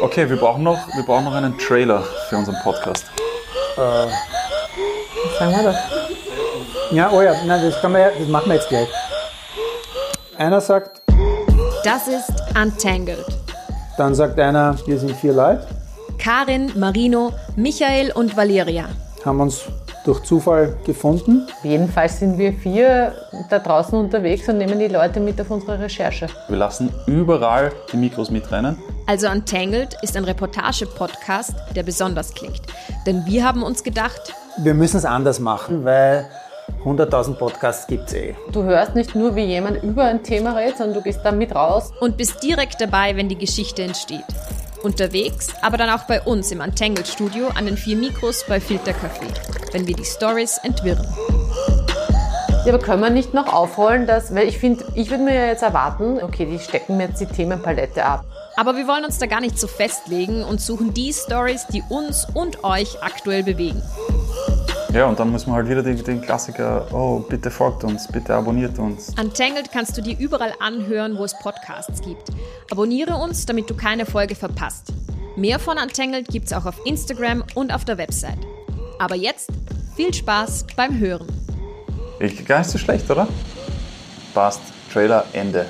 Okay, wir brauchen noch, wir brauchen noch einen Trailer für unseren Podcast. Was sagen wir da? Ja, oh ja, nein, das, man ja, das machen wir jetzt gleich. Einer sagt, Das ist Untangled. dann sagt einer, wir sind vier Leute, Karin, Marino, Michael und Valeria. haben uns durch Zufall gefunden. Jedenfalls sind wir vier da draußen unterwegs und nehmen die Leute mit auf unsere Recherche. Wir lassen überall die Mikros mitrennen. Also Untangled ist ein Reportage-Podcast, der besonders klingt. Denn wir haben uns gedacht, Wir müssen es anders machen, weil 100.000 Podcasts gibt es eh. Du hörst nicht nur, wie jemand über ein Thema redet, sondern du gehst da mit raus. und bist direkt dabei, wenn die Geschichte entsteht. Unterwegs, aber dann auch bei uns im Untangled Studio an den vier Mikros bei Filter Café, wenn wir die Stories entwirren. Ja, aber können wir nicht noch aufrollen, dass, weil ich finde, ich würde mir ja jetzt erwarten, okay, die stecken mir jetzt die Themenpalette ab. Aber wir wollen uns da gar nicht so festlegen und suchen die Stories, die uns und euch aktuell bewegen. Ja, und dann muss man halt wieder den, den Klassiker, oh, bitte folgt uns, bitte abonniert uns. Untangled kannst du dir überall anhören, wo es Podcasts gibt. Abonniere uns, damit du keine Folge verpasst. Mehr von Untangled gibt's auch auf Instagram und auf der Website. Aber jetzt viel Spaß beim Hören. Ich, gar nicht so schlecht, oder? Passt. Trailer, Ende.